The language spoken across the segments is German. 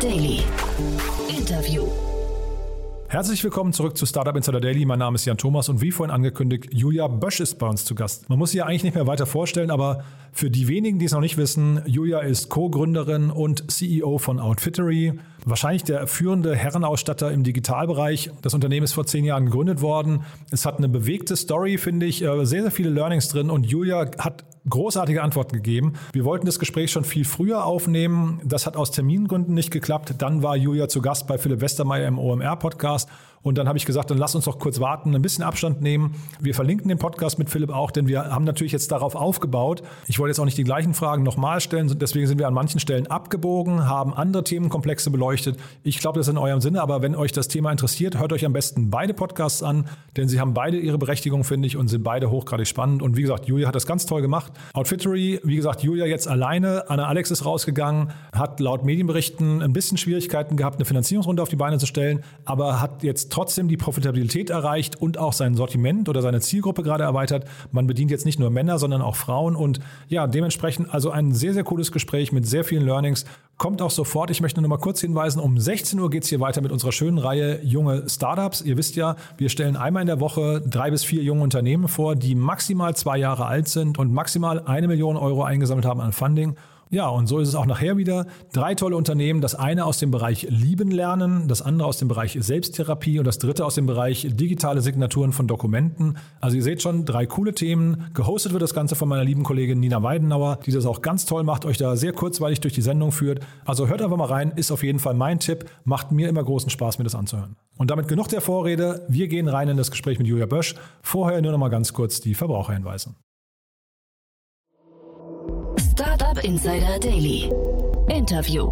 Daily. Interview. Herzlich willkommen zurück zu Startup Insider Daily. Mein Name ist Jan Thomas und wie vorhin angekündigt, Julia Bösch ist bei uns zu Gast. Man muss sie ja eigentlich nicht mehr weiter vorstellen, aber für die wenigen, die es noch nicht wissen, Julia ist Co-Gründerin und CEO von Outfittery. Wahrscheinlich der führende Herrenausstatter im Digitalbereich. Das Unternehmen ist vor zehn Jahren gegründet worden. Es hat eine bewegte Story, finde ich, äh, sehr, sehr viele Learnings drin und Julia hat großartige Antworten gegeben. Wir wollten das Gespräch schon viel früher aufnehmen. Das hat aus Termingründen nicht geklappt. Dann war Julia zu Gast bei Philipp Westermeier im OMR-Podcast. Und dann habe ich gesagt, dann lass uns doch kurz warten, ein bisschen Abstand nehmen. Wir verlinken den Podcast mit Philipp auch, denn wir haben natürlich jetzt darauf aufgebaut. Ich wollte jetzt auch nicht die gleichen Fragen nochmal stellen, deswegen sind wir an manchen Stellen abgebogen, haben andere Themenkomplexe beleuchtet. Ich glaube, das ist in eurem Sinne, aber wenn euch das Thema interessiert, hört euch am besten beide Podcasts an, denn sie haben beide ihre Berechtigung, finde ich, und sind beide hochgradig spannend. Und wie gesagt, Julia hat das ganz toll gemacht. Outfittery, wie gesagt, Julia jetzt alleine. Anna Alex ist rausgegangen, hat laut Medienberichten ein bisschen Schwierigkeiten gehabt, eine Finanzierungsrunde auf die Beine zu stellen, aber hat jetzt trotzdem die Profitabilität erreicht und auch sein Sortiment oder seine Zielgruppe gerade erweitert. Man bedient jetzt nicht nur Männer, sondern auch Frauen und ja, dementsprechend also ein sehr, sehr cooles Gespräch mit sehr vielen Learnings. Kommt auch sofort. Ich möchte nur mal kurz hinweisen, um 16 Uhr geht es hier weiter mit unserer schönen Reihe junge Startups. Ihr wisst ja, wir stellen einmal in der Woche drei bis vier junge Unternehmen vor, die maximal zwei Jahre alt sind und maximal eine Million Euro eingesammelt haben an Funding. Ja, und so ist es auch nachher wieder. Drei tolle Unternehmen. Das eine aus dem Bereich Lieben lernen, das andere aus dem Bereich Selbsttherapie und das dritte aus dem Bereich digitale Signaturen von Dokumenten. Also ihr seht schon, drei coole Themen. Gehostet wird das Ganze von meiner lieben Kollegin Nina Weidenauer, die das auch ganz toll macht, euch da sehr kurzweilig durch die Sendung führt. Also hört einfach mal rein, ist auf jeden Fall mein Tipp. Macht mir immer großen Spaß, mir das anzuhören. Und damit genug der Vorrede. Wir gehen rein in das Gespräch mit Julia Bösch. Vorher nur noch mal ganz kurz die Verbraucherhinweise. Startup Insider Daily. Interview.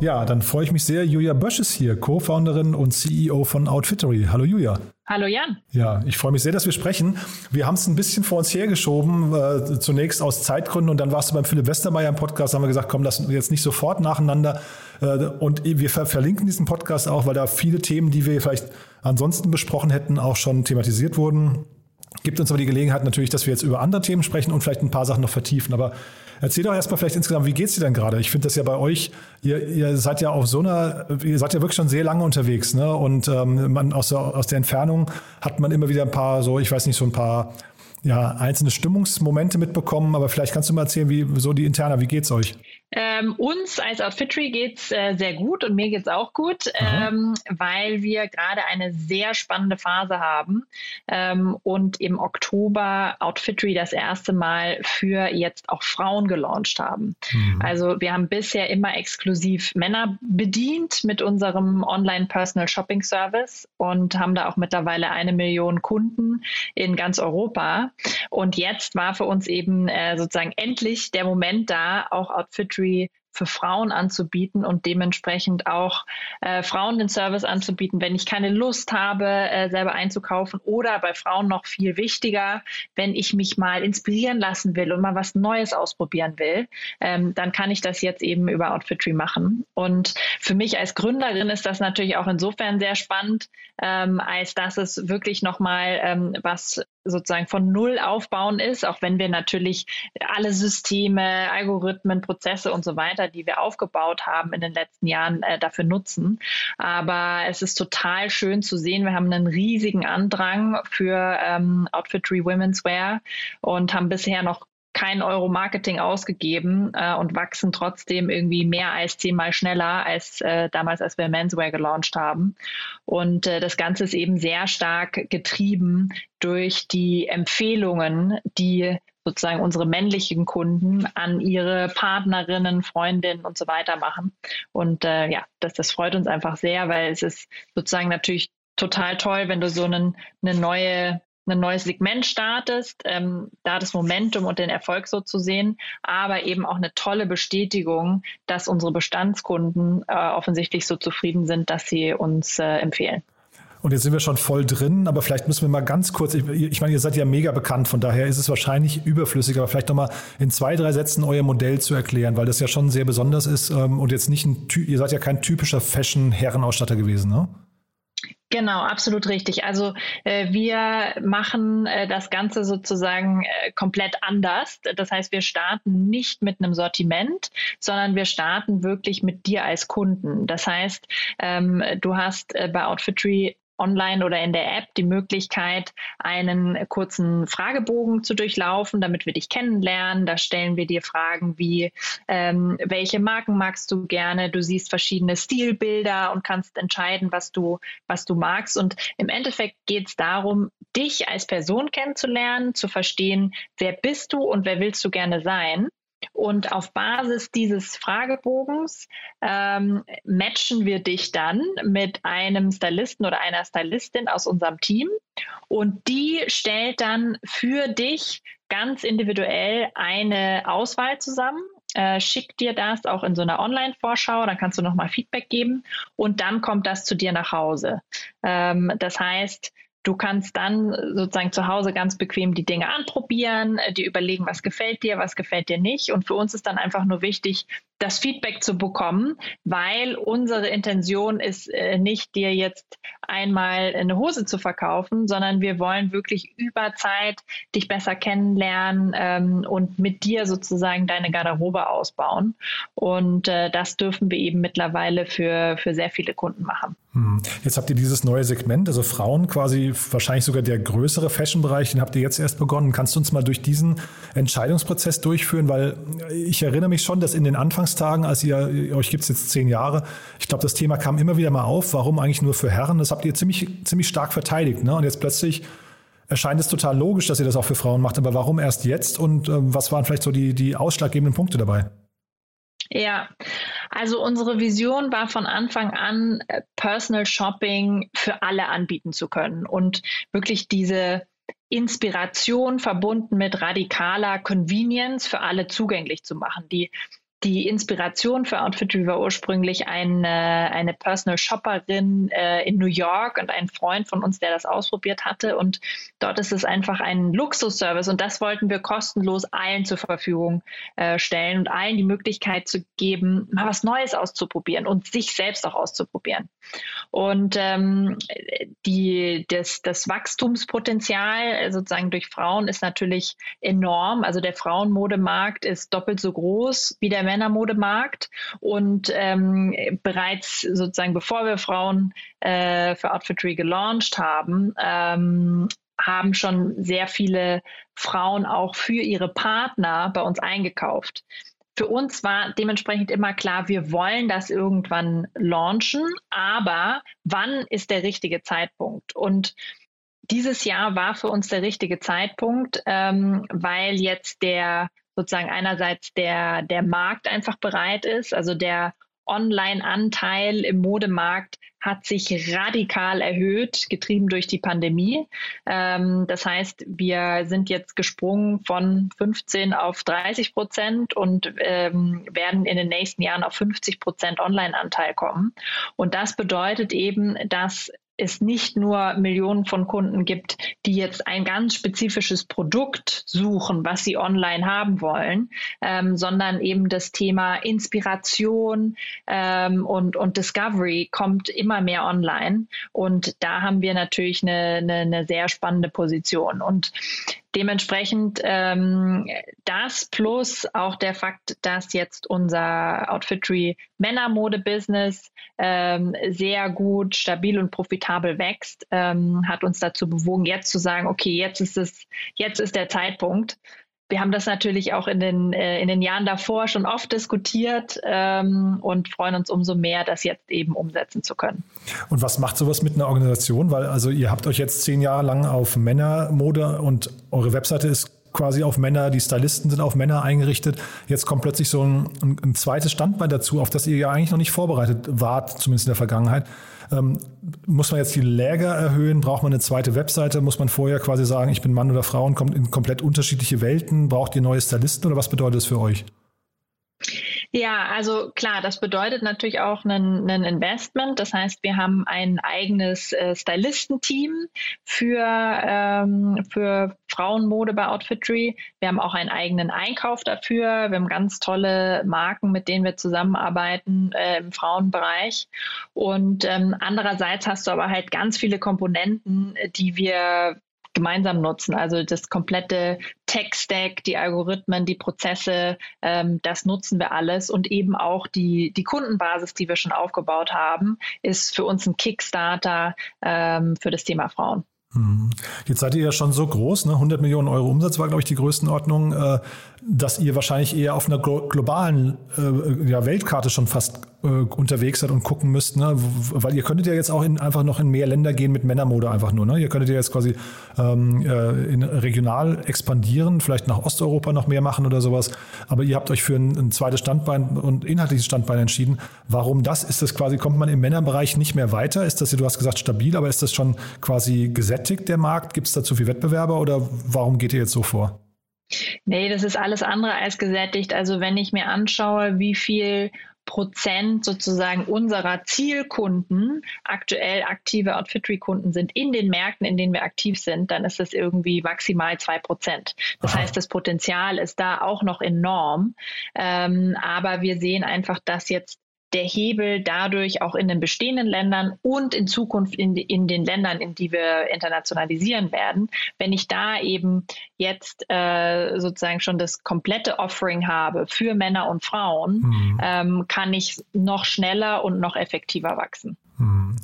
Ja, dann freue ich mich sehr. Julia Bösch ist hier, Co-Founderin und CEO von Outfittery. Hallo Julia. Hallo Jan. Ja, ich freue mich sehr, dass wir sprechen. Wir haben es ein bisschen vor uns hergeschoben, äh, zunächst aus Zeitgründen und dann warst du beim Philipp Westermeier im Podcast, haben wir gesagt, komm, lass uns jetzt nicht sofort nacheinander. Äh, und wir ver verlinken diesen Podcast auch, weil da viele Themen, die wir vielleicht ansonsten besprochen hätten, auch schon thematisiert wurden. Gibt uns aber die Gelegenheit natürlich, dass wir jetzt über andere Themen sprechen und vielleicht ein paar Sachen noch vertiefen. Aber Erzähl doch erstmal vielleicht insgesamt, wie geht's dir denn gerade? Ich finde das ja bei euch, ihr, ihr seid ja auf so einer, ihr seid ja wirklich schon sehr lange unterwegs, ne? Und ähm, man aus der, aus der Entfernung hat man immer wieder ein paar so, ich weiß nicht, so ein paar ja, einzelne Stimmungsmomente mitbekommen, aber vielleicht kannst du mal erzählen, wie so die Interna, wie geht's euch? Ähm, uns als Outfittery geht's äh, sehr gut und mir geht's auch gut, ähm, weil wir gerade eine sehr spannende Phase haben ähm, und im Oktober Outfittery das erste Mal für jetzt auch Frauen gelauncht haben. Mhm. Also wir haben bisher immer exklusiv Männer bedient mit unserem Online Personal Shopping Service und haben da auch mittlerweile eine Million Kunden in ganz Europa. Und jetzt war für uns eben äh, sozusagen endlich der Moment da, auch Outfittery für Frauen anzubieten und dementsprechend auch äh, Frauen den Service anzubieten, wenn ich keine Lust habe, äh, selber einzukaufen oder bei Frauen noch viel wichtiger, wenn ich mich mal inspirieren lassen will und mal was Neues ausprobieren will, ähm, dann kann ich das jetzt eben über Outfitry machen. Und für mich als Gründerin ist das natürlich auch insofern sehr spannend, ähm, als dass es wirklich nochmal ähm, was sozusagen von Null aufbauen ist, auch wenn wir natürlich alle Systeme, Algorithmen, Prozesse und so weiter, die wir aufgebaut haben in den letzten Jahren, äh, dafür nutzen. Aber es ist total schön zu sehen. Wir haben einen riesigen Andrang für ähm, Outfittery Women's Wear und haben bisher noch kein Euro Marketing ausgegeben äh, und wachsen trotzdem irgendwie mehr als zehnmal schneller als äh, damals, als wir Menswear gelauncht haben. Und äh, das Ganze ist eben sehr stark getrieben durch die Empfehlungen, die sozusagen unsere männlichen Kunden an ihre Partnerinnen, Freundinnen und so weiter machen. Und äh, ja, das, das freut uns einfach sehr, weil es ist sozusagen natürlich total toll, wenn du so einen, eine neue ein neues Segment startest, ähm, da das Momentum und den Erfolg so zu sehen, aber eben auch eine tolle Bestätigung, dass unsere Bestandskunden äh, offensichtlich so zufrieden sind, dass sie uns äh, empfehlen. Und jetzt sind wir schon voll drin, aber vielleicht müssen wir mal ganz kurz, ich, ich, meine, ihr seid ja mega bekannt, von daher ist es wahrscheinlich überflüssig, aber vielleicht nochmal in zwei, drei Sätzen euer Modell zu erklären, weil das ja schon sehr besonders ist ähm, und jetzt nicht ein, ihr seid ja kein typischer Fashion-Herrenausstatter gewesen, ne? Genau, absolut richtig. Also äh, wir machen äh, das Ganze sozusagen äh, komplett anders. Das heißt, wir starten nicht mit einem Sortiment, sondern wir starten wirklich mit dir als Kunden. Das heißt, ähm, du hast äh, bei Outfitry online oder in der App die Möglichkeit, einen kurzen Fragebogen zu durchlaufen, damit wir dich kennenlernen. Da stellen wir dir Fragen wie, ähm, welche Marken magst du gerne? Du siehst verschiedene Stilbilder und kannst entscheiden, was du, was du magst. Und im Endeffekt geht es darum, dich als Person kennenzulernen, zu verstehen, wer bist du und wer willst du gerne sein. Und auf Basis dieses Fragebogens ähm, matchen wir dich dann mit einem Stylisten oder einer Stylistin aus unserem Team. Und die stellt dann für dich ganz individuell eine Auswahl zusammen. Äh, schickt dir das auch in so einer Online-Vorschau, dann kannst du nochmal Feedback geben und dann kommt das zu dir nach Hause. Ähm, das heißt, Du kannst dann sozusagen zu Hause ganz bequem die Dinge anprobieren, äh, dir überlegen, was gefällt dir, was gefällt dir nicht. Und für uns ist dann einfach nur wichtig, das Feedback zu bekommen, weil unsere Intention ist äh, nicht, dir jetzt einmal eine Hose zu verkaufen, sondern wir wollen wirklich über Zeit dich besser kennenlernen ähm, und mit dir sozusagen deine Garderobe ausbauen. Und äh, das dürfen wir eben mittlerweile für, für sehr viele Kunden machen. Hm. Jetzt habt ihr dieses neue Segment, also Frauen quasi wahrscheinlich sogar der größere Fashion-Bereich, den habt ihr jetzt erst begonnen. Kannst du uns mal durch diesen Entscheidungsprozess durchführen? Weil ich erinnere mich schon, dass in den Anfangs Anfangstagen, als ihr, euch gibt es jetzt zehn Jahre, ich glaube, das Thema kam immer wieder mal auf, warum eigentlich nur für Herren? Das habt ihr ziemlich, ziemlich stark verteidigt. Ne? Und jetzt plötzlich erscheint es total logisch, dass ihr das auch für Frauen macht. Aber warum erst jetzt und äh, was waren vielleicht so die, die ausschlaggebenden Punkte dabei? Ja, also unsere Vision war von Anfang an, äh, Personal Shopping für alle anbieten zu können und wirklich diese Inspiration verbunden mit radikaler Convenience für alle zugänglich zu machen. Die die Inspiration für Outfitry war ursprünglich eine, eine Personal Shopperin äh, in New York und ein Freund von uns, der das ausprobiert hatte. Und dort ist es einfach ein Luxusservice und das wollten wir kostenlos allen zur Verfügung äh, stellen und allen die Möglichkeit zu geben, mal was Neues auszuprobieren und sich selbst auch auszuprobieren. Und ähm, die, das, das Wachstumspotenzial sozusagen durch Frauen ist natürlich enorm. Also der Frauenmodemarkt ist doppelt so groß wie der Männermodemarkt. Und ähm, bereits sozusagen bevor wir Frauen äh, für Outfitry gelauncht haben, ähm, haben schon sehr viele Frauen auch für ihre Partner bei uns eingekauft. Für uns war dementsprechend immer klar, wir wollen das irgendwann launchen, aber wann ist der richtige Zeitpunkt? Und dieses Jahr war für uns der richtige Zeitpunkt, ähm, weil jetzt der sozusagen einerseits der, der Markt einfach bereit ist, also der Online-Anteil im Modemarkt hat sich radikal erhöht, getrieben durch die Pandemie. Ähm, das heißt, wir sind jetzt gesprungen von 15 auf 30 Prozent und ähm, werden in den nächsten Jahren auf 50 Prozent Online-Anteil kommen. Und das bedeutet eben, dass es nicht nur Millionen von Kunden gibt, die jetzt ein ganz spezifisches Produkt suchen, was sie online haben wollen, ähm, sondern eben das Thema Inspiration ähm, und, und Discovery kommt immer mehr online. Und da haben wir natürlich eine, eine, eine sehr spannende Position. Und Dementsprechend ähm, das plus auch der Fakt, dass jetzt unser Outfitry Männermode-Business ähm, sehr gut, stabil und profitabel wächst, ähm, hat uns dazu bewogen, jetzt zu sagen, okay, jetzt ist es, jetzt ist der Zeitpunkt wir haben das natürlich auch in den, äh, in den Jahren davor schon oft diskutiert ähm, und freuen uns umso mehr, das jetzt eben umsetzen zu können. Und was macht sowas mit einer Organisation? Weil also ihr habt euch jetzt zehn Jahre lang auf Männermode und eure Webseite ist quasi auf Männer, die Stylisten sind auf Männer eingerichtet. Jetzt kommt plötzlich so ein, ein, ein zweites Standbein dazu, auf das ihr ja eigentlich noch nicht vorbereitet wart, zumindest in der Vergangenheit. Ähm, muss man jetzt die Läger erhöhen? Braucht man eine zweite Webseite? Muss man vorher quasi sagen, ich bin Mann oder Frau und kommt in komplett unterschiedliche Welten? Braucht ihr neue Stylisten oder was bedeutet das für euch? Ja, also klar, das bedeutet natürlich auch ein, ein Investment. Das heißt, wir haben ein eigenes äh, Stylistenteam für, ähm, für Frauenmode bei Outfittery. Wir haben auch einen eigenen Einkauf dafür. Wir haben ganz tolle Marken, mit denen wir zusammenarbeiten äh, im Frauenbereich. Und ähm, andererseits hast du aber halt ganz viele Komponenten, die wir gemeinsam nutzen. Also das komplette Tech-Stack, die Algorithmen, die Prozesse, ähm, das nutzen wir alles. Und eben auch die, die Kundenbasis, die wir schon aufgebaut haben, ist für uns ein Kickstarter ähm, für das Thema Frauen. Mhm. Jetzt seid ihr ja schon so groß, ne? 100 Millionen Euro Umsatz war, glaube ich, die Größenordnung, äh, dass ihr wahrscheinlich eher auf einer globalen äh, ja, Weltkarte schon fast äh, unterwegs seid und gucken müsst, ne? weil ihr könntet ja jetzt auch in, einfach noch in mehr Länder gehen mit Männermode einfach nur. Ne? Ihr könntet ja jetzt quasi ähm, äh, regional expandieren, vielleicht nach Osteuropa noch mehr machen oder sowas, aber ihr habt euch für ein, ein zweites Standbein und inhaltliches Standbein entschieden. Warum das? Ist das quasi, kommt man im Männerbereich nicht mehr weiter? Ist das, du hast gesagt, stabil, aber ist das schon quasi gesättigt, der Markt? Gibt es da zu viel Wettbewerber oder warum geht ihr jetzt so vor? Nee, das ist alles andere als gesättigt. Also wenn ich mir anschaue, wie viel Prozent sozusagen unserer Zielkunden aktuell aktive Outfittery-Kunden sind in den Märkten, in denen wir aktiv sind, dann ist das irgendwie maximal zwei Prozent. Das Aha. heißt, das Potenzial ist da auch noch enorm. Ähm, aber wir sehen einfach, dass jetzt der Hebel dadurch auch in den bestehenden Ländern und in Zukunft in, in den Ländern, in die wir internationalisieren werden, wenn ich da eben jetzt äh, sozusagen schon das komplette Offering habe für Männer und Frauen, mhm. ähm, kann ich noch schneller und noch effektiver wachsen. Hm.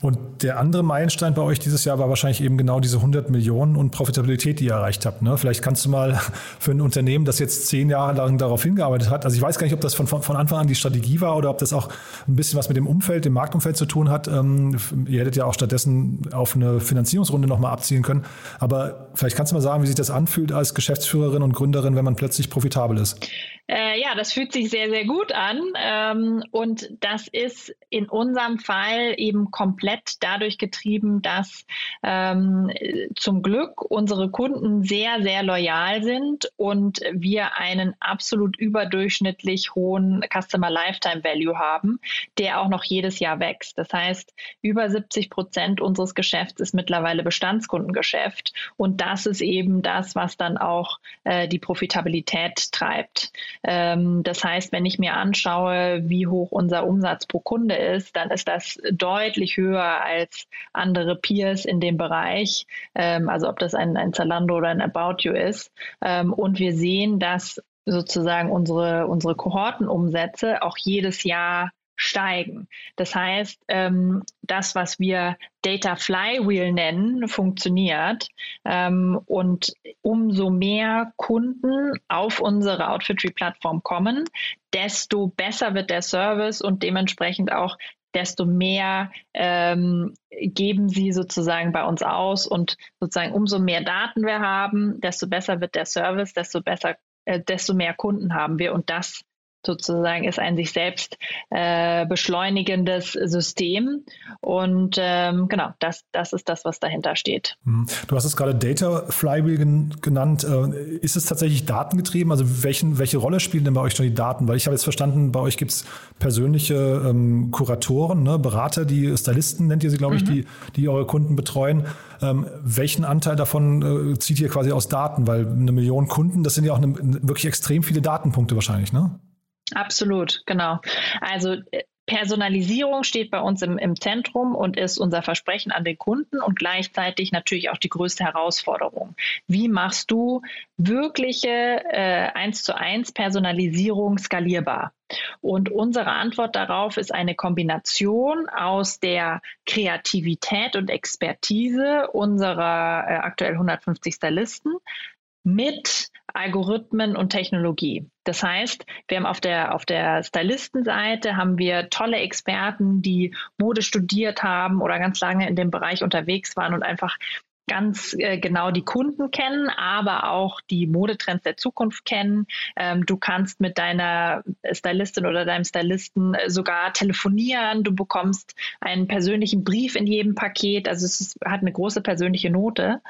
Und der andere Meilenstein bei euch dieses Jahr war wahrscheinlich eben genau diese 100 Millionen und Profitabilität, die ihr erreicht habt. Ne? Vielleicht kannst du mal für ein Unternehmen, das jetzt zehn Jahre lang darauf hingearbeitet hat, also ich weiß gar nicht, ob das von, von Anfang an die Strategie war oder ob das auch ein bisschen was mit dem Umfeld, dem Marktumfeld zu tun hat. Ähm, ihr hättet ja auch stattdessen auf eine Finanzierungsrunde nochmal abzielen können. Aber vielleicht kannst du mal sagen, wie sich das anfühlt als Geschäftsführerin und Gründerin, wenn man plötzlich profitabel ist. Äh, ja, das fühlt sich sehr, sehr gut an. Ähm, und das ist in unserem Fall eben komplett dadurch getrieben, dass ähm, zum Glück unsere Kunden sehr, sehr loyal sind und wir einen absolut überdurchschnittlich hohen Customer Lifetime Value haben, der auch noch jedes Jahr wächst. Das heißt, über 70 Prozent unseres Geschäfts ist mittlerweile Bestandskundengeschäft. Und das ist eben das, was dann auch äh, die Profitabilität treibt. Ähm, das heißt, wenn ich mir anschaue, wie hoch unser Umsatz pro Kunde ist, dann ist das deutlich höher als andere Peers in dem Bereich. Ähm, also ob das ein, ein Zalando oder ein About You ist. Ähm, und wir sehen, dass sozusagen unsere, unsere Kohortenumsätze auch jedes Jahr steigen. Das heißt, ähm, das, was wir Data Flywheel nennen, funktioniert. Ähm, und umso mehr Kunden auf unsere Outfitry-Plattform kommen, desto besser wird der Service und dementsprechend auch desto mehr ähm, geben sie sozusagen bei uns aus und sozusagen umso mehr Daten wir haben, desto besser wird der Service, desto besser, äh, desto mehr Kunden haben wir und das sozusagen ist ein sich selbst äh, beschleunigendes System. Und ähm, genau, das, das ist das, was dahinter steht. Mhm. Du hast es gerade Data Flywheel genannt. Äh, ist es tatsächlich datengetrieben? Also welchen, welche Rolle spielen denn bei euch schon die Daten? Weil ich habe jetzt verstanden, bei euch gibt es persönliche ähm, Kuratoren, ne, Berater, die Stylisten nennt ihr sie, glaube ich, mhm. die, die eure Kunden betreuen. Ähm, welchen Anteil davon äh, zieht ihr quasi aus Daten? Weil eine Million Kunden, das sind ja auch eine, wirklich extrem viele Datenpunkte wahrscheinlich, ne? Absolut, genau. Also äh, Personalisierung steht bei uns im, im, Zentrum und ist unser Versprechen an den Kunden und gleichzeitig natürlich auch die größte Herausforderung. Wie machst du wirkliche äh, 1 zu 1 Personalisierung skalierbar? Und unsere Antwort darauf ist eine Kombination aus der Kreativität und Expertise unserer äh, aktuell 150 Stylisten mit Algorithmen und Technologie. Das heißt, wir haben auf der, auf der Stylistenseite haben wir tolle Experten, die Mode studiert haben oder ganz lange in dem Bereich unterwegs waren und einfach ganz äh, genau die Kunden kennen, aber auch die Modetrends der Zukunft kennen. Ähm, du kannst mit deiner Stylistin oder deinem Stylisten äh, sogar telefonieren. Du bekommst einen persönlichen Brief in jedem Paket. Also es ist, hat eine große persönliche Note.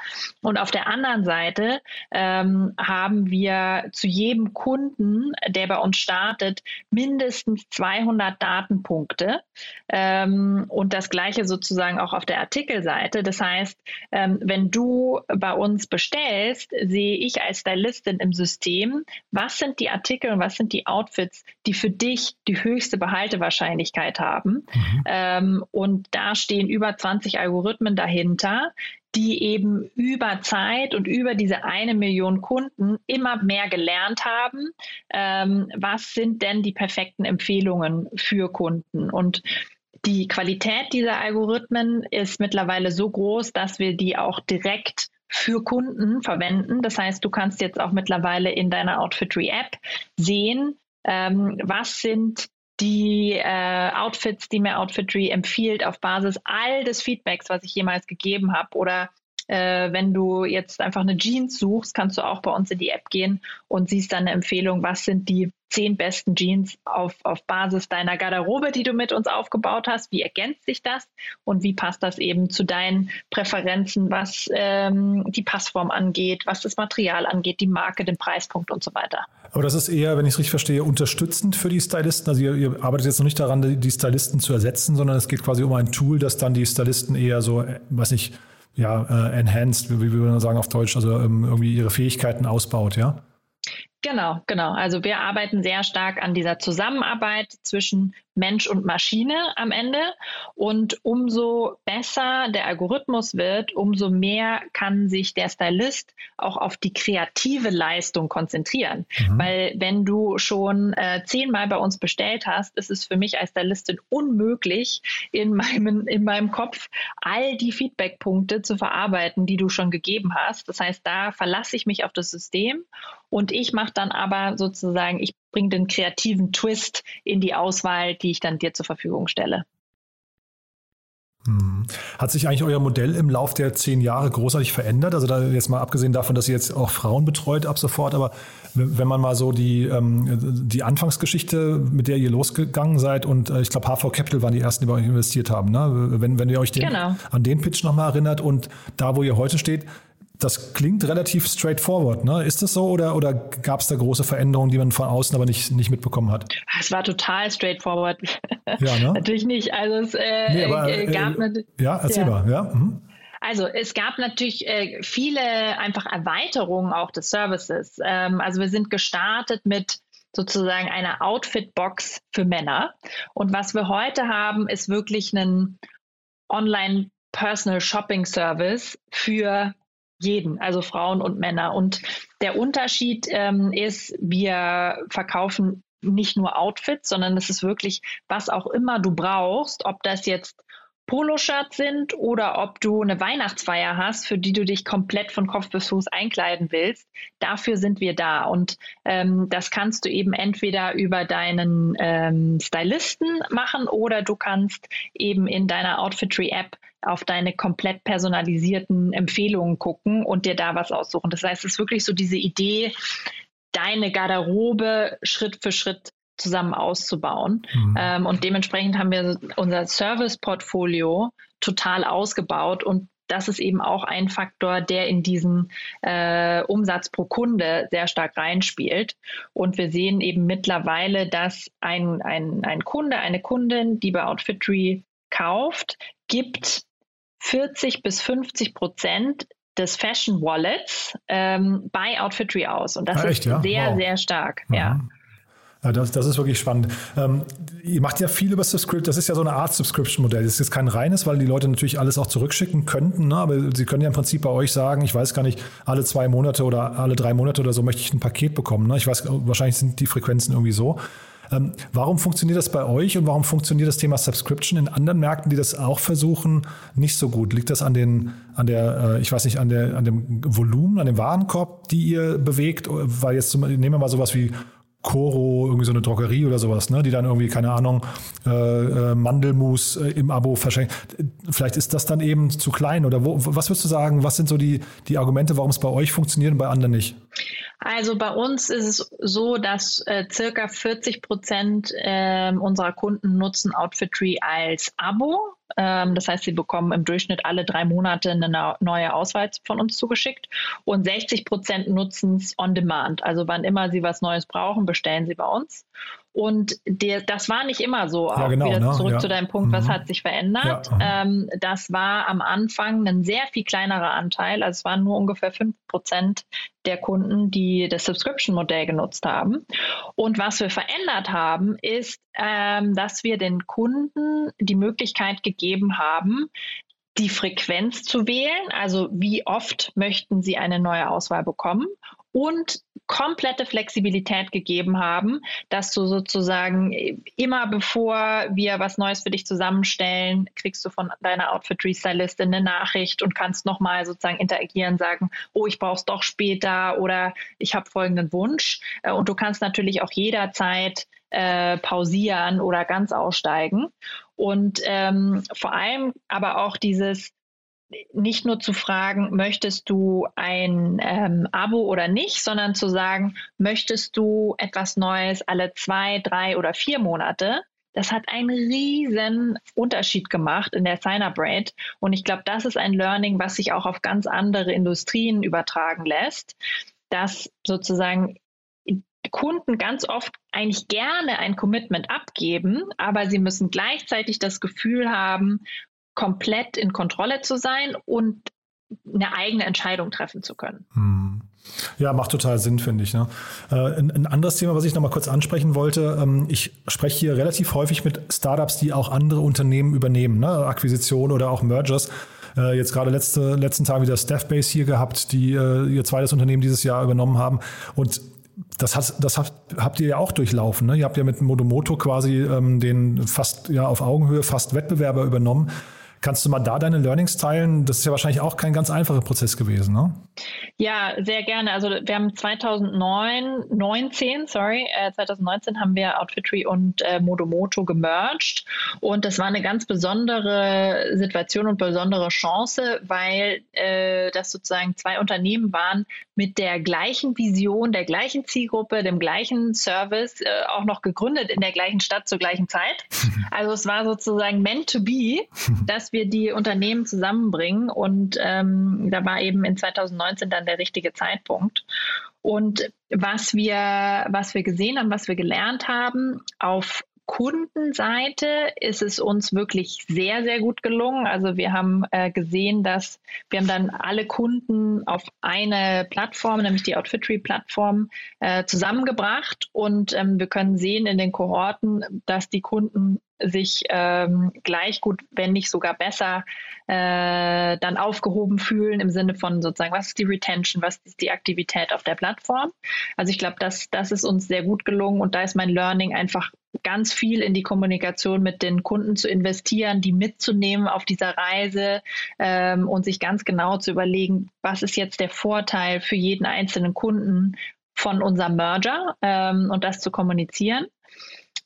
Und auf der anderen Seite ähm, haben wir zu jedem Kunden, der bei uns startet, mindestens 200 Datenpunkte. Ähm, und das gleiche sozusagen auch auf der Artikelseite. Das heißt, ähm, wenn du bei uns bestellst, sehe ich als Stylistin im System, was sind die Artikel und was sind die Outfits, die für dich die höchste Behaltewahrscheinlichkeit haben. Mhm. Ähm, und da stehen über 20 Algorithmen dahinter, die eben über Zeit und über diese eine Million Kunden immer mehr gelernt haben, ähm, was sind denn die perfekten Empfehlungen für Kunden. Und die Qualität dieser Algorithmen ist mittlerweile so groß, dass wir die auch direkt für Kunden verwenden. Das heißt, du kannst jetzt auch mittlerweile in deiner Outfitry-App sehen, ähm, was sind die äh, Outfits, die mir Outfitry empfiehlt auf Basis all des Feedbacks, was ich jemals gegeben habe oder äh, wenn du jetzt einfach eine Jeans suchst, kannst du auch bei uns in die App gehen und siehst dann eine Empfehlung, was sind die zehn besten Jeans auf, auf Basis deiner Garderobe, die du mit uns aufgebaut hast. Wie ergänzt sich das und wie passt das eben zu deinen Präferenzen, was ähm, die Passform angeht, was das Material angeht, die Marke, den Preispunkt und so weiter. Aber das ist eher, wenn ich es richtig verstehe, unterstützend für die Stylisten. Also ihr, ihr, arbeitet jetzt noch nicht daran, die Stylisten zu ersetzen, sondern es geht quasi um ein Tool, das dann die Stylisten eher so, äh, weiß nicht, ja, äh, enhanced, wie, wie wir sagen auf Deutsch, also ähm, irgendwie ihre Fähigkeiten ausbaut, ja? Genau, genau. Also wir arbeiten sehr stark an dieser Zusammenarbeit zwischen Mensch und Maschine am Ende. Und umso besser der Algorithmus wird, umso mehr kann sich der Stylist auch auf die kreative Leistung konzentrieren. Mhm. Weil wenn du schon äh, zehnmal bei uns bestellt hast, ist es für mich als Stylistin unmöglich, in meinem, in meinem Kopf all die Feedbackpunkte zu verarbeiten, die du schon gegeben hast. Das heißt, da verlasse ich mich auf das System und ich mache dann aber sozusagen, ich bringe den kreativen Twist in die Auswahl, die ich dann dir zur Verfügung stelle. Hm. Hat sich eigentlich euer Modell im Lauf der zehn Jahre großartig verändert? Also da jetzt mal abgesehen davon, dass ihr jetzt auch Frauen betreut ab sofort, aber wenn man mal so die, ähm, die Anfangsgeschichte, mit der ihr losgegangen seid und äh, ich glaube HV Capital waren die ersten, die bei euch investiert haben, ne? wenn, wenn ihr euch den, genau. an den Pitch nochmal erinnert und da, wo ihr heute steht, das klingt relativ straightforward, ne? Ist das so oder, oder gab es da große Veränderungen, die man von außen aber nicht, nicht mitbekommen hat? Es war total straightforward. Ja, ne? Natürlich nicht. Also es äh, nee, aber, äh, gab äh, Ja, erzähl ja. ja. Mhm. Also es gab natürlich äh, viele einfach Erweiterungen auch des Services. Ähm, also wir sind gestartet mit sozusagen einer Outfit-Box für Männer. Und was wir heute haben, ist wirklich einen Online- Personal Shopping Service für jeden, also Frauen und Männer. Und der Unterschied ähm, ist, wir verkaufen nicht nur Outfits, sondern es ist wirklich, was auch immer du brauchst, ob das jetzt Poloshirts sind oder ob du eine Weihnachtsfeier hast, für die du dich komplett von Kopf bis Fuß einkleiden willst. Dafür sind wir da. Und ähm, das kannst du eben entweder über deinen ähm, Stylisten machen oder du kannst eben in deiner Outfitry-App auf deine komplett personalisierten Empfehlungen gucken und dir da was aussuchen. Das heißt, es ist wirklich so diese Idee, deine Garderobe Schritt für Schritt zusammen auszubauen. Mhm. Ähm, und dementsprechend haben wir unser Service-Portfolio total ausgebaut und das ist eben auch ein Faktor, der in diesen äh, Umsatz pro Kunde sehr stark reinspielt. Und wir sehen eben mittlerweile, dass ein, ein, ein Kunde, eine Kundin, die bei Outfitry kauft, gibt 40 bis 50 Prozent des Fashion Wallets ähm, bei Outfitry aus. Und das ah, echt, ist ja? sehr, wow. sehr stark. Mhm. Ja. Das, das ist wirklich spannend. Ähm, ihr macht ja viel über Subscription. Das ist ja so eine Art Subscription-Modell. Das ist jetzt kein reines, weil die Leute natürlich alles auch zurückschicken könnten. Ne? Aber sie können ja im Prinzip bei euch sagen, ich weiß gar nicht, alle zwei Monate oder alle drei Monate oder so möchte ich ein Paket bekommen. Ne? Ich weiß, wahrscheinlich sind die Frequenzen irgendwie so. Ähm, warum funktioniert das bei euch und warum funktioniert das Thema Subscription in anderen Märkten, die das auch versuchen, nicht so gut? Liegt das an den, an der, äh, ich weiß nicht, an der, an dem Volumen, an dem Warenkorb, die ihr bewegt? Weil jetzt nehmen wir mal sowas wie Coro, irgendwie so eine Drogerie oder sowas, ne, die dann irgendwie, keine Ahnung, äh, äh, Mandelmus äh, im Abo verschenkt. Vielleicht ist das dann eben zu klein oder wo, was würdest du sagen, was sind so die, die Argumente, warum es bei euch funktioniert und bei anderen nicht? Also bei uns ist es so, dass äh, circa 40 Prozent äh, unserer Kunden nutzen Outfitry als Abo. Ähm, das heißt, sie bekommen im Durchschnitt alle drei Monate eine neue Auswahl von uns zugeschickt und 60 Prozent nutzen es on demand. Also wann immer sie was Neues brauchen, bestellen sie bei uns. Und der, das war nicht immer so. Auch ja, genau, wieder ne? zurück ja. zu deinem Punkt, was mhm. hat sich verändert? Ja. Ähm, das war am Anfang ein sehr viel kleinerer Anteil. Also es waren nur ungefähr 5 Prozent der Kunden, die das Subscription-Modell genutzt haben. Und was wir verändert haben, ist, ähm, dass wir den Kunden die Möglichkeit gegeben haben, die Frequenz zu wählen, also wie oft möchten Sie eine neue Auswahl bekommen und komplette Flexibilität gegeben haben, dass du sozusagen immer bevor wir was Neues für dich zusammenstellen, kriegst du von deiner Outfit Restylistin eine Nachricht und kannst nochmal sozusagen interagieren, sagen, oh, ich brauche es doch später oder ich habe folgenden Wunsch. Äh, und du kannst natürlich auch jederzeit äh, pausieren oder ganz aussteigen. Und ähm, vor allem aber auch dieses, nicht nur zu fragen, möchtest du ein ähm, Abo oder nicht, sondern zu sagen, möchtest du etwas Neues alle zwei, drei oder vier Monate? Das hat einen riesen Unterschied gemacht in der Sign-up-Rate. Und ich glaube, das ist ein Learning, was sich auch auf ganz andere Industrien übertragen lässt, dass sozusagen Kunden ganz oft eigentlich gerne ein Commitment abgeben, aber sie müssen gleichzeitig das Gefühl haben, komplett in Kontrolle zu sein und eine eigene Entscheidung treffen zu können. Hm. Ja, macht total Sinn, finde ich. Ne? Äh, ein, ein, anderes Thema, was ich noch mal kurz ansprechen wollte. Ähm, ich spreche hier relativ häufig mit Startups, die auch andere Unternehmen übernehmen, ne? Akquisitionen oder auch Mergers. Äh, jetzt gerade letzte, letzten Tag wieder Staffbase hier gehabt, die äh, ihr zweites Unternehmen dieses Jahr übernommen haben. Und das, hat, das habt, habt ihr ja auch durchlaufen. Ne? Ihr habt ja mit Modomoto quasi ähm, den fast ja auf Augenhöhe fast Wettbewerber übernommen. Kannst du mal da deine Learnings teilen? Das ist ja wahrscheinlich auch kein ganz einfacher Prozess gewesen, ne? Ja, sehr gerne. Also wir haben 2009, 19, sorry, äh, 2019 haben wir Outfitry und äh, Modomoto gemerged und das war eine ganz besondere Situation und besondere Chance, weil äh, das sozusagen zwei Unternehmen waren mit der gleichen Vision, der gleichen Zielgruppe, dem gleichen Service, äh, auch noch gegründet in der gleichen Stadt zur gleichen Zeit. Also es war sozusagen meant to be, dass dass wir die Unternehmen zusammenbringen. Und ähm, da war eben in 2019 dann der richtige Zeitpunkt. Und was wir, was wir gesehen haben, was wir gelernt haben, auf Kundenseite ist es uns wirklich sehr, sehr gut gelungen. Also wir haben äh, gesehen, dass wir haben dann alle Kunden auf eine Plattform, nämlich die Outfitry-Plattform, äh, zusammengebracht und ähm, wir können sehen in den Kohorten, dass die Kunden sich ähm, gleich gut, wenn nicht sogar besser, äh, dann aufgehoben fühlen im Sinne von sozusagen, was ist die Retention, was ist die Aktivität auf der Plattform. Also ich glaube, das, das ist uns sehr gut gelungen und da ist mein Learning einfach ganz viel in die Kommunikation mit den Kunden zu investieren, die mitzunehmen auf dieser Reise ähm, und sich ganz genau zu überlegen, was ist jetzt der Vorteil für jeden einzelnen Kunden von unserem Merger ähm, und das zu kommunizieren.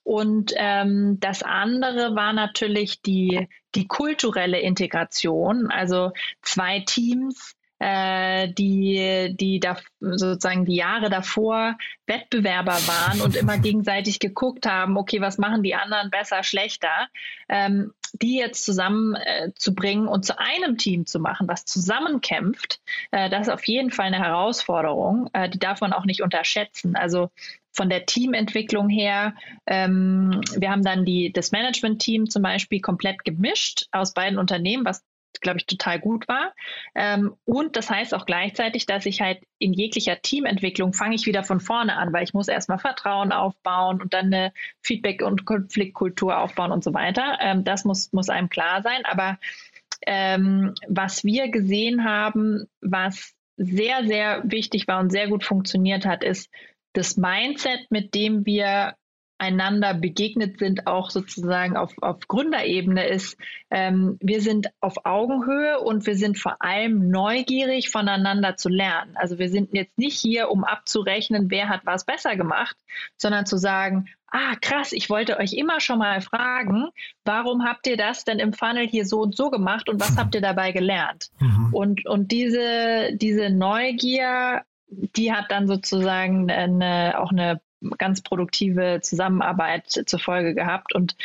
Und ähm, das andere war natürlich die, die kulturelle Integration, also zwei Teams, äh, die, die da sozusagen die Jahre davor Wettbewerber waren und immer gegenseitig geguckt haben, okay, was machen die anderen besser, schlechter, ähm, die jetzt zusammenzubringen äh, und zu einem Team zu machen, was zusammenkämpft, äh, das ist auf jeden Fall eine Herausforderung, äh, die darf man auch nicht unterschätzen. Also von der Teamentwicklung her, ähm, wir haben dann die, das Management-Team zum Beispiel komplett gemischt aus beiden Unternehmen, was glaube ich, total gut war. Ähm, und das heißt auch gleichzeitig, dass ich halt in jeglicher Teamentwicklung fange ich wieder von vorne an, weil ich muss erstmal Vertrauen aufbauen und dann eine Feedback- und Konfliktkultur aufbauen und so weiter. Ähm, das muss, muss einem klar sein. Aber ähm, was wir gesehen haben, was sehr, sehr wichtig war und sehr gut funktioniert hat, ist, das Mindset, mit dem wir einander begegnet sind, auch sozusagen auf, auf Gründerebene, ist, ähm, wir sind auf Augenhöhe und wir sind vor allem neugierig voneinander zu lernen. Also wir sind jetzt nicht hier, um abzurechnen, wer hat was besser gemacht, sondern zu sagen, ah, krass, ich wollte euch immer schon mal fragen, warum habt ihr das denn im Funnel hier so und so gemacht und was habt ihr dabei gelernt? Mhm. Und, und diese, diese Neugier, die hat dann sozusagen eine, auch eine ganz produktive Zusammenarbeit zur Folge gehabt. Und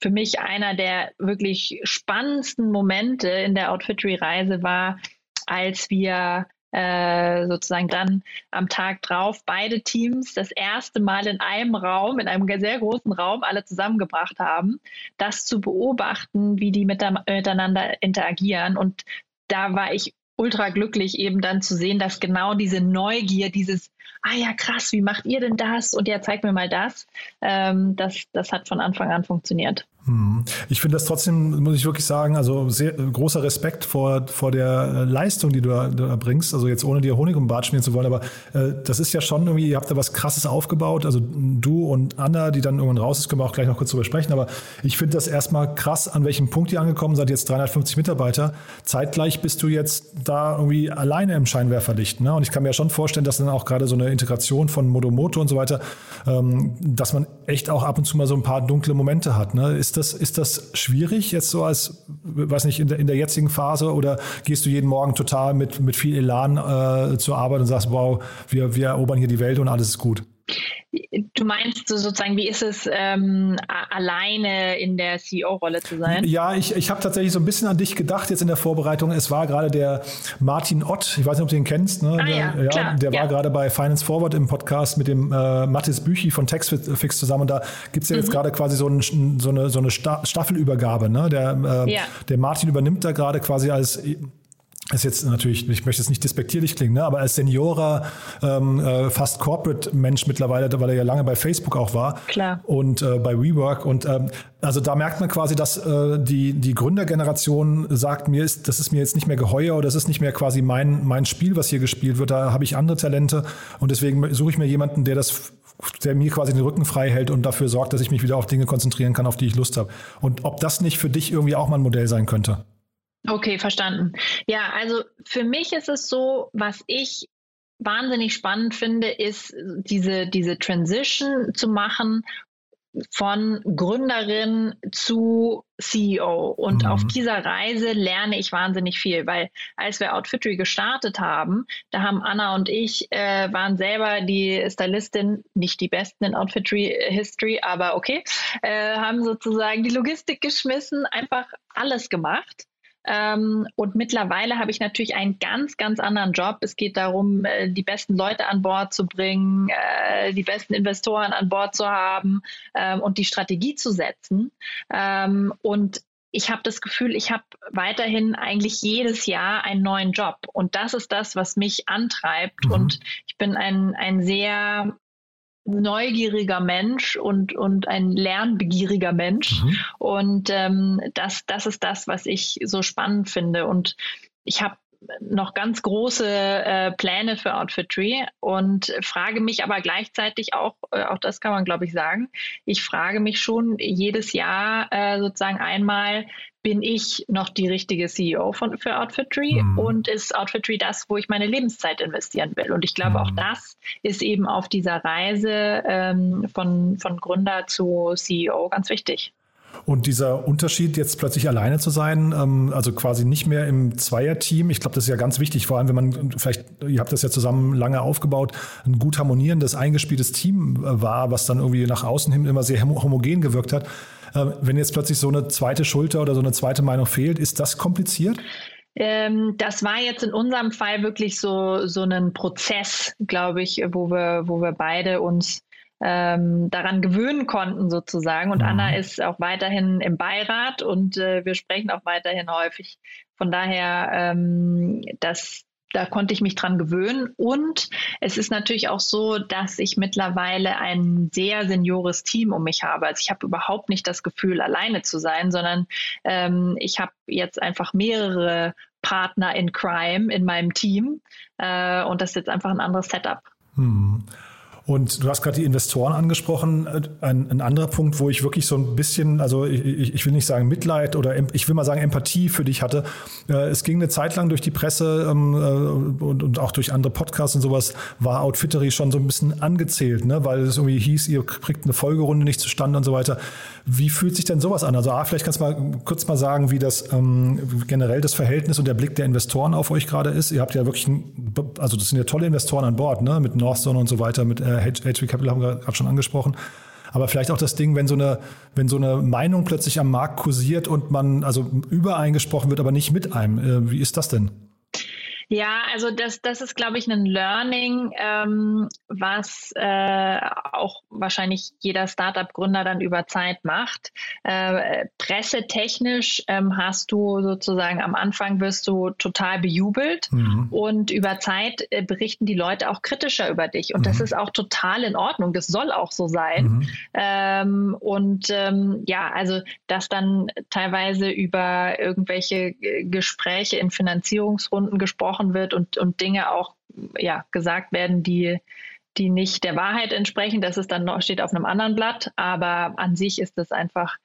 für mich einer der wirklich spannendsten Momente in der Outfittery-Reise war, als wir äh, sozusagen dann am Tag drauf beide Teams das erste Mal in einem Raum, in einem sehr großen Raum alle zusammengebracht haben, das zu beobachten, wie die miteinander interagieren. Und da war ich ultra glücklich, eben dann zu sehen, dass genau diese Neugier, dieses ah ja, krass, wie macht ihr denn das? Und ja, zeig mir mal das. Ähm, das, das hat von Anfang an funktioniert. Hm. Ich finde das trotzdem, muss ich wirklich sagen, also sehr großer Respekt vor, vor der Leistung, die du da, da bringst. Also jetzt ohne dir Honig um Bart schmieren zu wollen, aber äh, das ist ja schon irgendwie, ihr habt da was Krasses aufgebaut. Also du und Anna, die dann irgendwann raus ist, können wir auch gleich noch kurz drüber sprechen. Aber ich finde das erstmal krass, an welchem Punkt ihr angekommen seid. Jetzt 350 Mitarbeiter. Zeitgleich bist du jetzt da irgendwie alleine im Scheinwerferlicht. Ne? Und ich kann mir ja schon vorstellen, dass dann auch gerade so eine Integration von Modomoto und so weiter, ähm, dass man echt auch ab und zu mal so ein paar dunkle Momente hat. Ne? Ist das, ist das schwierig jetzt so als, weiß nicht, in der, in der jetzigen Phase oder gehst du jeden Morgen total mit, mit viel Elan äh, zur Arbeit und sagst, wow, wir, wir erobern hier die Welt und alles ist gut? Du meinst so sozusagen, wie ist es, ähm, alleine in der CEO-Rolle zu sein? Ja, ich, ich habe tatsächlich so ein bisschen an dich gedacht jetzt in der Vorbereitung. Es war gerade der Martin Ott, ich weiß nicht, ob du ihn kennst, ne? Ah, der, ja, klar, der ja. war gerade bei Finance Forward im Podcast mit dem äh, Mathis Büchi von Textfix zusammen. Und da gibt es ja jetzt mhm. gerade quasi so, ein, so eine, so eine Staffelübergabe. Ne? Der, äh, ja. der Martin übernimmt da gerade quasi als ist jetzt natürlich, ich möchte jetzt nicht despektierlich klingen, ne, aber als Seniorer, ähm, äh, fast Corporate-Mensch mittlerweile, weil er ja lange bei Facebook auch war Klar. und äh, bei WeWork und ähm, also da merkt man quasi, dass äh, die, die Gründergeneration sagt, mir ist, das ist mir jetzt nicht mehr geheuer oder das ist nicht mehr quasi mein, mein Spiel, was hier gespielt wird, da habe ich andere Talente und deswegen suche ich mir jemanden, der das der mir quasi den Rücken frei hält und dafür sorgt, dass ich mich wieder auf Dinge konzentrieren kann, auf die ich Lust habe. Und ob das nicht für dich irgendwie auch mal ein Modell sein könnte? Okay, verstanden. Ja, also für mich ist es so, was ich wahnsinnig spannend finde, ist diese, diese Transition zu machen von Gründerin zu CEO. Und mhm. auf dieser Reise lerne ich wahnsinnig viel, weil als wir Outfittery gestartet haben, da haben Anna und ich, äh, waren selber die Stylistin, nicht die besten in Outfittery History, aber okay, äh, haben sozusagen die Logistik geschmissen, einfach alles gemacht ähm, und mittlerweile habe ich natürlich einen ganz, ganz anderen Job. Es geht darum, äh, die besten Leute an Bord zu bringen, äh, die besten Investoren an Bord zu haben ähm, und die Strategie zu setzen. Ähm, und ich habe das Gefühl, ich habe weiterhin eigentlich jedes Jahr einen neuen Job. Und das ist das, was mich antreibt. Mhm. Und ich bin ein, ein sehr neugieriger Mensch und, und ein lernbegieriger Mensch. Mhm. Und ähm, das, das ist das, was ich so spannend finde. Und ich habe noch ganz große äh, Pläne für Outfitry und frage mich aber gleichzeitig auch, äh, auch das kann man glaube ich sagen, ich frage mich schon jedes Jahr äh, sozusagen einmal, bin ich noch die richtige CEO von, für Outfitry mhm. und ist Outfitry das, wo ich meine Lebenszeit investieren will. Und ich glaube, mhm. auch das ist eben auf dieser Reise ähm, von, von Gründer zu CEO ganz wichtig. Und dieser Unterschied, jetzt plötzlich alleine zu sein, ähm, also quasi nicht mehr im Zweierteam, ich glaube, das ist ja ganz wichtig, vor allem wenn man vielleicht, ihr habt das ja zusammen lange aufgebaut, ein gut harmonierendes, eingespieltes Team äh, war, was dann irgendwie nach außen hin immer sehr homogen gewirkt hat. Ähm, wenn jetzt plötzlich so eine zweite Schulter oder so eine zweite Meinung fehlt, ist das kompliziert? Ähm, das war jetzt in unserem Fall wirklich so, so ein Prozess, glaube ich, wo wir, wo wir beide uns ähm, daran gewöhnen konnten sozusagen. Und mhm. Anna ist auch weiterhin im Beirat und äh, wir sprechen auch weiterhin häufig. Von daher, ähm, das, da konnte ich mich dran gewöhnen. Und es ist natürlich auch so, dass ich mittlerweile ein sehr seniores Team um mich habe. Also ich habe überhaupt nicht das Gefühl, alleine zu sein, sondern ähm, ich habe jetzt einfach mehrere Partner in Crime in meinem Team. Äh, und das ist jetzt einfach ein anderes Setup. Hm. Und du hast gerade die Investoren angesprochen. Ein, ein, anderer Punkt, wo ich wirklich so ein bisschen, also ich, ich will nicht sagen Mitleid oder ich will mal sagen Empathie für dich hatte. Äh, es ging eine Zeit lang durch die Presse ähm, äh, und, und auch durch andere Podcasts und sowas, war Outfittery schon so ein bisschen angezählt, ne? weil es irgendwie hieß, ihr kriegt eine Folgerunde nicht zustande und so weiter. Wie fühlt sich denn sowas an? Also A, vielleicht kannst du mal kurz mal sagen, wie das ähm, generell das Verhältnis und der Blick der Investoren auf euch gerade ist. Ihr habt ja wirklich, ein, also das sind ja tolle Investoren an Bord, ne? mit Northzone und so weiter, mit äh, HV Capital haben wir gerade schon angesprochen. Aber vielleicht auch das Ding, wenn so eine, wenn so eine Meinung plötzlich am Markt kursiert und man also übereingesprochen wird, aber nicht mit einem. Äh, wie ist das denn? Ja, also das, das ist, glaube ich, ein Learning, ähm, was äh, auch wahrscheinlich jeder Startup-Gründer dann über Zeit macht. Äh, pressetechnisch ähm, hast du sozusagen am Anfang wirst du total bejubelt mhm. und über Zeit äh, berichten die Leute auch kritischer über dich. Und mhm. das ist auch total in Ordnung. Das soll auch so sein. Mhm. Ähm, und ähm, ja, also dass dann teilweise über irgendwelche Gespräche in Finanzierungsrunden gesprochen gesprochen wird und, und Dinge auch ja, gesagt werden, die, die nicht der Wahrheit entsprechen. Das ist dann noch, steht auf einem anderen Blatt, aber an sich ist es einfach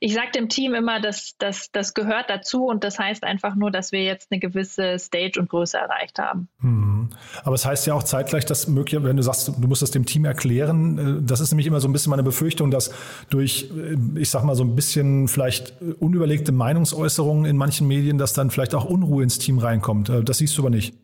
ich sage dem Team immer, dass das, das gehört dazu und das heißt einfach nur, dass wir jetzt eine gewisse Stage und Größe erreicht haben. Mhm. Aber es heißt ja auch zeitgleich, dass möglich, wenn du sagst, du musst das dem Team erklären, äh, das ist nämlich immer so ein bisschen meine Befürchtung, dass durch, äh, ich sag mal, so ein bisschen vielleicht unüberlegte Meinungsäußerungen in manchen Medien, dass dann vielleicht auch Unruhe ins Team reinkommt. Äh, das siehst du aber nicht.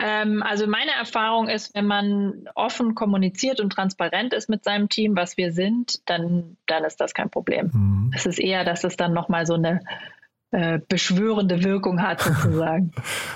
Ähm, also meine Erfahrung ist, wenn man offen kommuniziert und transparent ist mit seinem Team, was wir sind, dann, dann ist das kein Problem. Mhm. Es ist eher, dass es dann nochmal so eine äh, beschwörende Wirkung hat, sozusagen.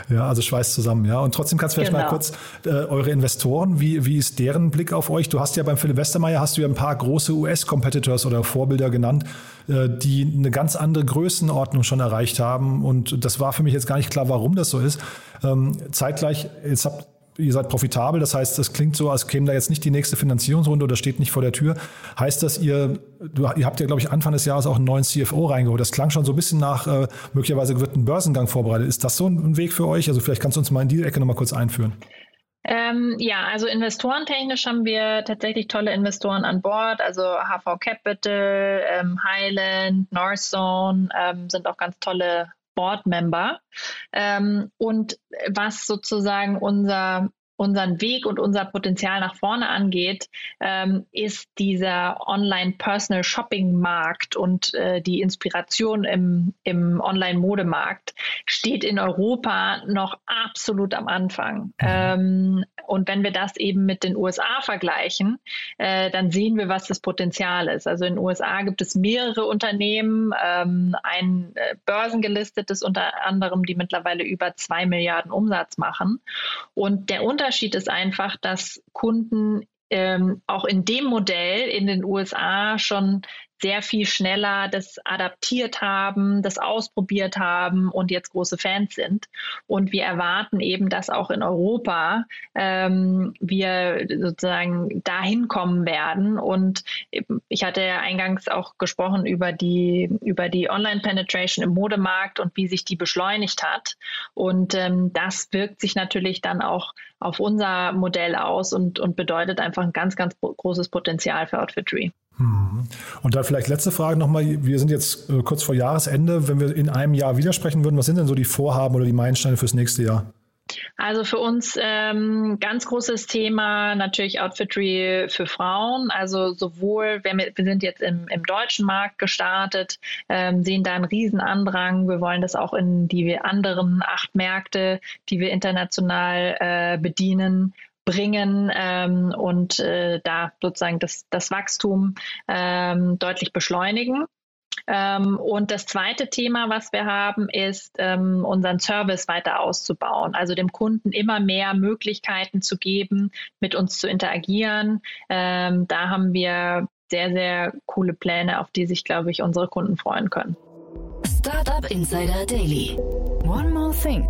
ja, also schweißt zusammen, ja. Und trotzdem kannst du vielleicht genau. mal kurz äh, eure Investoren, wie, wie ist deren Blick auf euch? Du hast ja beim Philipp Westermeier hast du ja ein paar große US-Competitors oder Vorbilder genannt, äh, die eine ganz andere Größenordnung schon erreicht haben. Und das war für mich jetzt gar nicht klar, warum das so ist. Ähm, zeitgleich, jetzt habt ihr seid profitabel, das heißt, das klingt so, als käme da jetzt nicht die nächste Finanzierungsrunde oder steht nicht vor der Tür. Heißt das, ihr, ihr habt ja, glaube ich, Anfang des Jahres auch einen neuen CFO reingeholt. Das klang schon so ein bisschen nach, äh, möglicherweise wird ein Börsengang vorbereitet. Ist das so ein Weg für euch? Also vielleicht kannst du uns mal in die Ecke nochmal kurz einführen. Ähm, ja, also investorentechnisch haben wir tatsächlich tolle Investoren an Bord, also HV Capital, ähm, Highland, Northzone ähm, sind auch ganz tolle Board-Member. Ähm, und was sozusagen unser unseren Weg und unser Potenzial nach vorne angeht, ähm, ist dieser Online-Personal-Shopping-Markt und äh, die Inspiration im, im Online-Modemarkt steht in Europa noch absolut am Anfang. Mhm. Ähm, und wenn wir das eben mit den USA vergleichen, äh, dann sehen wir, was das Potenzial ist. Also in den USA gibt es mehrere Unternehmen, ähm, ein äh, börsengelistetes unter anderem, die mittlerweile über zwei Milliarden Umsatz machen. Und der Unterschied ist einfach, dass Kunden ähm, auch in dem Modell in den USA schon sehr viel schneller das adaptiert haben, das ausprobiert haben und jetzt große Fans sind. Und wir erwarten eben, dass auch in Europa ähm, wir sozusagen dahin kommen werden. Und ich hatte ja eingangs auch gesprochen über die, über die Online-Penetration im Modemarkt und wie sich die beschleunigt hat. Und ähm, das wirkt sich natürlich dann auch auf unser Modell aus und, und bedeutet einfach ein ganz, ganz großes Potenzial für Outfittery. Mhm. Und dann vielleicht letzte Frage nochmal. Wir sind jetzt äh, kurz vor Jahresende. Wenn wir in einem Jahr widersprechen würden, was sind denn so die Vorhaben oder die Meilensteine fürs nächste Jahr? Also für uns ähm, ganz großes Thema natürlich Outfittery für Frauen. Also sowohl, wir, wir sind jetzt im, im, deutschen Markt gestartet, ähm, sehen da einen riesen Andrang. Wir wollen das auch in die anderen acht Märkte, die wir international äh, bedienen, bringen ähm, und äh, da sozusagen das, das Wachstum ähm, deutlich beschleunigen. Ähm, und das zweite Thema, was wir haben, ist, ähm, unseren Service weiter auszubauen, also dem Kunden immer mehr Möglichkeiten zu geben, mit uns zu interagieren. Ähm, da haben wir sehr, sehr coole Pläne, auf die sich, glaube ich, unsere Kunden freuen können. Startup Insider Daily. One more thing.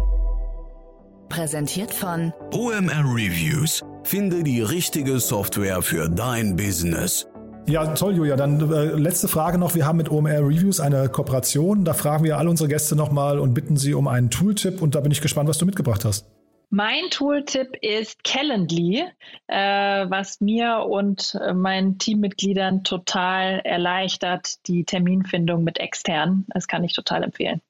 Präsentiert von OMR Reviews. Finde die richtige Software für dein Business. Ja, toll, Julia. Dann äh, letzte Frage noch. Wir haben mit OMR Reviews eine Kooperation. Da fragen wir all unsere Gäste nochmal und bitten sie um einen Tooltip. Und da bin ich gespannt, was du mitgebracht hast. Mein Tooltip ist Calendly, äh, was mir und äh, meinen Teammitgliedern total erleichtert, die Terminfindung mit externen. Das kann ich total empfehlen.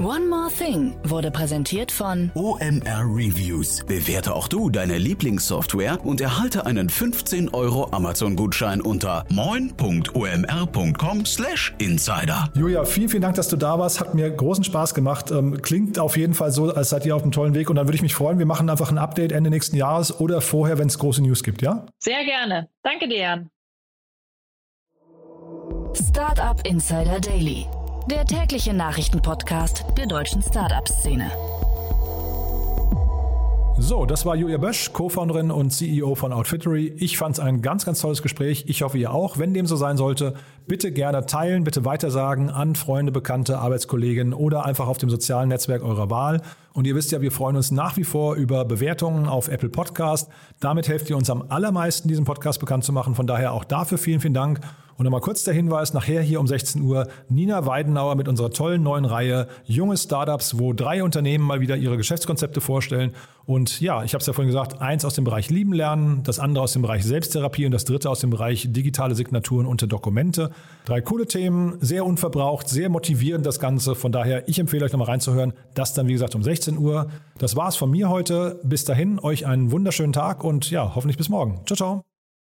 One More Thing wurde präsentiert von OMR Reviews. Bewerte auch du deine Lieblingssoftware und erhalte einen 15 Euro Amazon-Gutschein unter moin.omr.com/insider. Julia, vielen, vielen Dank, dass du da warst. Hat mir großen Spaß gemacht. Ähm, klingt auf jeden Fall so, als seid ihr auf einem tollen Weg. Und dann würde ich mich freuen, wir machen einfach ein Update Ende nächsten Jahres oder vorher, wenn es große News gibt, ja? Sehr gerne. Danke dir, Jan. Startup Insider Daily der tägliche Nachrichtenpodcast der deutschen Startup-Szene. So, das war Julia Bösch, Co-Founderin und CEO von Outfittery. Ich fand es ein ganz, ganz tolles Gespräch. Ich hoffe, ihr auch. Wenn dem so sein sollte, bitte gerne teilen, bitte weitersagen an Freunde, Bekannte, Arbeitskolleginnen oder einfach auf dem sozialen Netzwerk eurer Wahl. Und ihr wisst ja, wir freuen uns nach wie vor über Bewertungen auf Apple Podcast. Damit helft ihr uns am allermeisten, diesen Podcast bekannt zu machen. Von daher auch dafür vielen, vielen Dank. Und nochmal kurz der Hinweis, nachher hier um 16 Uhr Nina Weidenauer mit unserer tollen neuen Reihe Junge Startups, wo drei Unternehmen mal wieder ihre Geschäftskonzepte vorstellen. Und ja, ich habe es ja vorhin gesagt, eins aus dem Bereich Lieben lernen, das andere aus dem Bereich Selbsttherapie und das dritte aus dem Bereich digitale Signaturen und Dokumente. Drei coole Themen, sehr unverbraucht, sehr motivierend das Ganze. Von daher, ich empfehle euch nochmal reinzuhören. Das dann, wie gesagt, um 16 Uhr. Das war's von mir heute. Bis dahin, euch einen wunderschönen Tag und ja, hoffentlich bis morgen. Ciao, ciao.